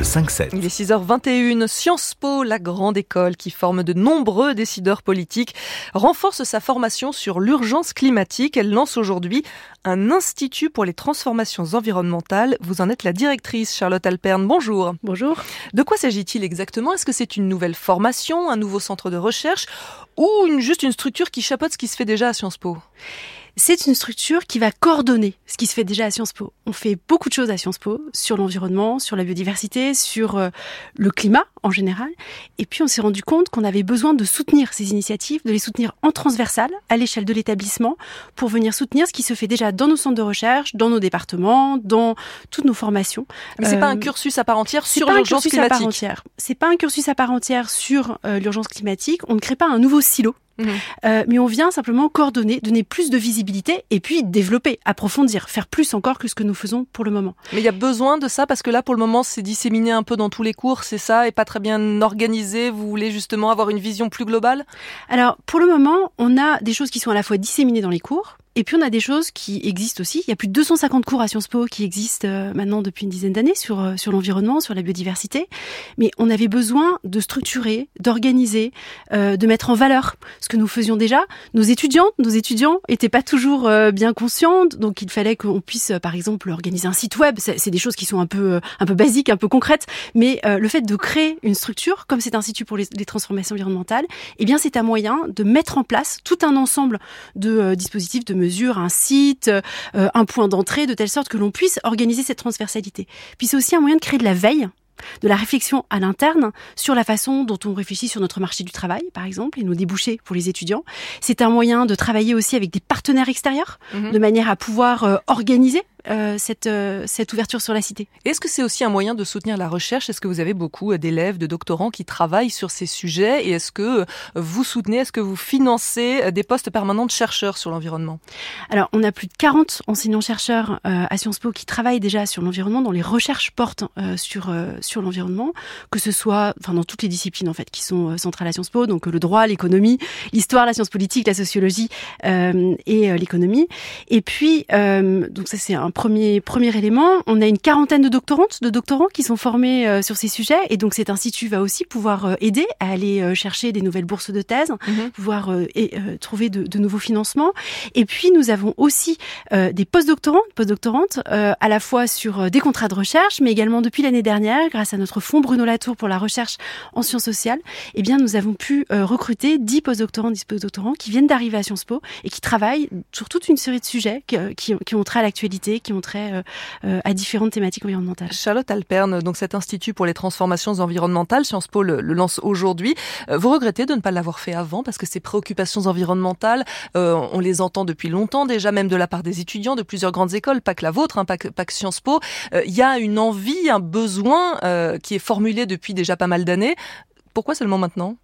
Le 5-7. Il est 6h21. Sciences Po, la grande école qui forme de nombreux décideurs politiques, renforce sa formation sur l'urgence climatique. Elle lance aujourd'hui un institut pour les transformations environnementales. Vous en êtes la directrice, Charlotte Alperne. Bonjour. Bonjour. De quoi s'agit-il exactement? Est-ce que c'est une nouvelle formation, un nouveau centre de recherche ou une, juste une structure qui chapeaute ce qui se fait déjà à Sciences Po? C'est une structure qui va coordonner ce qui se fait déjà à Sciences Po. On fait beaucoup de choses à Sciences Po sur l'environnement, sur la biodiversité, sur euh, le climat en général. Et puis on s'est rendu compte qu'on avait besoin de soutenir ces initiatives, de les soutenir en transversal à l'échelle de l'établissement pour venir soutenir ce qui se fait déjà dans nos centres de recherche, dans nos départements, dans toutes nos formations. Mais c'est pas un euh, cursus à part entière sur l'urgence climatique. C'est pas un cursus à part entière sur euh, l'urgence climatique. On ne crée pas un nouveau silo. Euh, mais on vient simplement coordonner, donner plus de visibilité et puis développer, approfondir, faire plus encore que ce que nous faisons pour le moment. Mais il y a besoin de ça parce que là, pour le moment, c'est disséminé un peu dans tous les cours, c'est ça, et pas très bien organisé. Vous voulez justement avoir une vision plus globale? Alors, pour le moment, on a des choses qui sont à la fois disséminées dans les cours, et puis on a des choses qui existent aussi. Il y a plus de 250 cours à Sciences Po qui existent euh, maintenant depuis une dizaine d'années sur euh, sur l'environnement, sur la biodiversité. Mais on avait besoin de structurer, d'organiser, euh, de mettre en valeur ce que nous faisions déjà. Nos étudiantes, nos étudiants étaient pas toujours bien conscients, donc il fallait qu'on puisse, par exemple, organiser un site web. C'est des choses qui sont un peu un peu basiques, un peu concrètes. Mais le fait de créer une structure comme cet institut pour les, les transformations environnementales, eh bien c'est un moyen de mettre en place tout un ensemble de dispositifs de mesure, un site, euh, un point d'entrée, de telle sorte que l'on puisse organiser cette transversalité. Puis c'est aussi un moyen de créer de la veille de la réflexion à l'interne sur la façon dont on réfléchit sur notre marché du travail, par exemple, et nos débouchés pour les étudiants. C'est un moyen de travailler aussi avec des partenaires extérieurs, mhm. de manière à pouvoir euh, organiser euh, cette, euh, cette ouverture sur la cité. Est-ce que c'est aussi un moyen de soutenir la recherche? Est-ce que vous avez beaucoup d'élèves, de doctorants qui travaillent sur ces sujets? Et est-ce que vous soutenez, est-ce que vous financez des postes permanents de chercheurs sur l'environnement? Alors, on a plus de 40 enseignants-chercheurs euh, à Sciences Po qui travaillent déjà sur l'environnement, dont les recherches portent sur, sur l'environnement, que ce soit enfin, dans toutes les disciplines en fait qui sont centrales à Sciences Po, donc le droit, l'économie, l'histoire, la science politique, la sociologie et l'économie. Et puis, donc ça c'est un premier, premier élément. On a une quarantaine de doctorantes, de doctorants qui sont formés euh, sur ces sujets. Et donc cet institut va aussi pouvoir euh, aider à aller euh, chercher des nouvelles bourses de thèse, mhm. pouvoir et, trouver de, de, nouveaux financements. Et puis nous avons aussi des postdoctorants, postdoctorantes, à la fois sur des contrats de recherche, mais également depuis l'année dernière, grâce à notre fonds Bruno Latour pour la recherche en sciences sociales, eh bien nous avons pu recruter 10 postdoctorants, 10 postdoctorants qui viennent d'arriver à Sciences Po et qui travaillent sur toute une série de sujets qui, qui, qui ont trait à l'actualité, qui ont trait euh, euh, à différentes thématiques environnementales. Charlotte Alperne, donc cet institut pour les transformations environnementales, Sciences Po le, lance aujourd'hui. Euh, vous regrettez de ne pas l'avoir fait avant parce que ces préoccupations environnementales, on les entend depuis longtemps déjà, même de la part des étudiants de plusieurs grandes écoles, pas que la vôtre, hein, pas, que, pas que Sciences Po. Il y a une envie, un besoin qui est formulé depuis déjà pas mal d'années. Pourquoi seulement maintenant?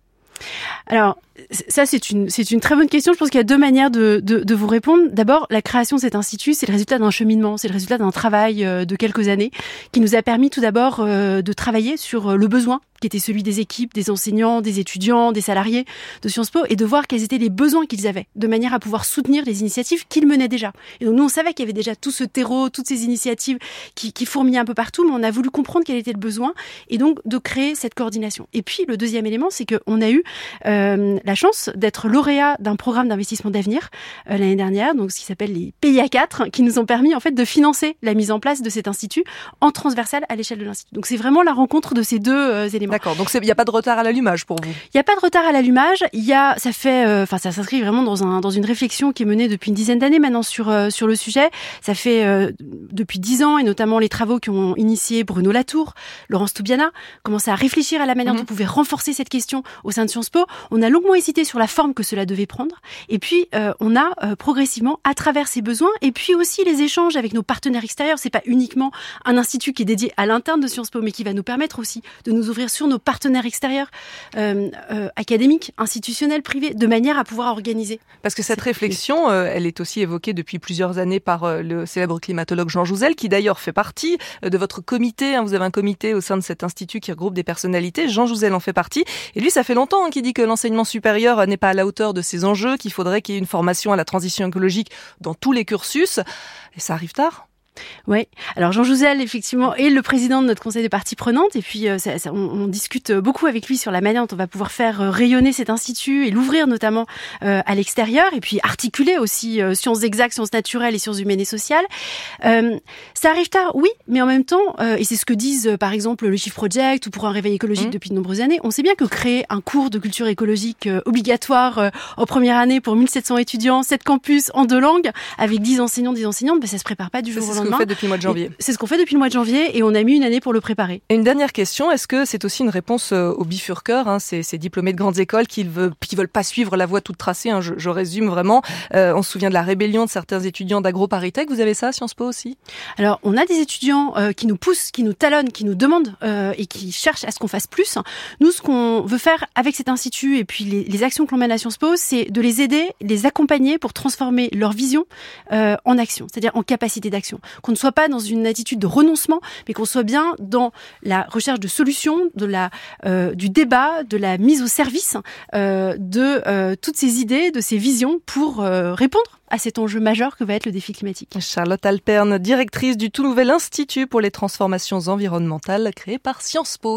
Alors, ça, c'est une, une très bonne question. Je pense qu'il y a deux manières de, de, de vous répondre. D'abord, la création de cet institut, c'est le résultat d'un cheminement, c'est le résultat d'un travail euh, de quelques années qui nous a permis tout d'abord euh, de travailler sur euh, le besoin qui était celui des équipes, des enseignants, des étudiants, des salariés de Sciences Po, et de voir quels étaient les besoins qu'ils avaient, de manière à pouvoir soutenir les initiatives qu'ils menaient déjà. Et donc nous, on savait qu'il y avait déjà tout ce terreau, toutes ces initiatives qui, qui fourmillaient un peu partout, mais on a voulu comprendre quel était le besoin, et donc de créer cette coordination. Et puis le deuxième élément, c'est qu'on a eu euh, la chance d'être lauréat d'un programme d'investissement d'avenir euh, l'année dernière, donc ce qui s'appelle les PIA 4, qui nous ont permis en fait de financer la mise en place de cet institut en transversal à l'échelle de l'institut. Donc c'est vraiment la rencontre de ces deux euh, éléments. D'accord. Donc il n'y a pas de retard à l'allumage pour vous? Il n'y a pas de retard à l'allumage. Il y a, ça fait, euh, enfin ça s'inscrit vraiment dans un dans une réflexion qui est menée depuis une dizaine d'années maintenant sur sur le sujet. Ça fait depuis dix ans et notamment les travaux qui ont initié Bruno Latour, Laurence Toubiana, commencé à réfléchir à la manière dont on pouvait renforcer cette question au sein de Sciences Po. On a longuement hésité sur la forme que cela devait prendre. Et puis, euh, on a euh, progressivement, à travers ces besoins, et puis aussi les échanges avec nos partenaires extérieurs, c'est pas uniquement un institut qui est dédié à l'interne de Sciences Po, mais qui va nous permettre aussi de nous ouvrir sur sur nos partenaires extérieurs, euh, euh, académiques, institutionnels, privés, de manière à pouvoir organiser. Parce que cette réflexion, euh, elle est aussi évoquée depuis plusieurs années par le célèbre climatologue Jean Jouzel, qui d'ailleurs fait partie de votre comité. Hein, vous avez un comité au sein de cet institut qui regroupe des personnalités. Jean Jouzel en fait partie. Et lui, ça fait longtemps hein, qu'il dit que l'enseignement supérieur n'est pas à la hauteur de ses enjeux, qu'il faudrait qu'il y ait une formation à la transition écologique dans tous les cursus. Et ça arrive tard. Oui. Alors Jean Jouzel, effectivement, est le président de notre conseil de parties prenantes. Et puis, euh, ça, ça, on, on, discute beaucoup avec lui sur la manière dont on va pouvoir faire euh, rayonner cet institut et l'ouvrir notamment euh, à l'extérieur. Et puis articuler aussi euh, sciences exactes, sciences naturelles et sciences humaines et sociales. Euh, ça arrive tard, oui, mais en même temps, et c'est ce que disent par exemple le Shift Project ou pour un réveil écologique mmh. depuis de nombreuses années, on sait bien que créer un cours de culture écologique obligatoire en première année pour 1700 étudiants, 7 campus en deux langues, avec 10 enseignants, 10 enseignantes, ben, ça se prépare pas du jour au lendemain depuis le mois de janvier. C'est ce qu'on fait depuis le mois de janvier et on a mis une année pour le préparer. Et une dernière question, est-ce que c'est aussi une réponse euh, aux bifurqueurs, hein, ces, ces, diplômés de grandes écoles qui veulent, qui veulent pas suivre la voie toute tracée hein, je, je, résume vraiment. Euh, on se souvient de la rébellion de certains étudiants d'AgroParisTech. Vous avez ça à Sciences Po aussi? Alors, on a des étudiants euh, qui nous poussent, qui nous talonnent, qui nous demandent euh, et qui cherchent à ce qu'on fasse plus. Nous, ce qu'on veut faire avec cet institut et puis les, les actions que l'on mène à Sciences Po, c'est de les aider, les accompagner pour transformer leur vision en action, c'est-à-dire en capacité d'action. Qu'on ne soit pas dans une attitude de renoncement, mais qu'on soit bien dans la recherche de solutions, euh, du débat, de la mise au service euh, de euh, toutes ces idées, de ces visions pour répondre à cet enjeu majeur que va être le défi climatique. Charlotte Alperne, directrice du tout nouvel Institut pour les transformations environnementales créé par Sciences Po.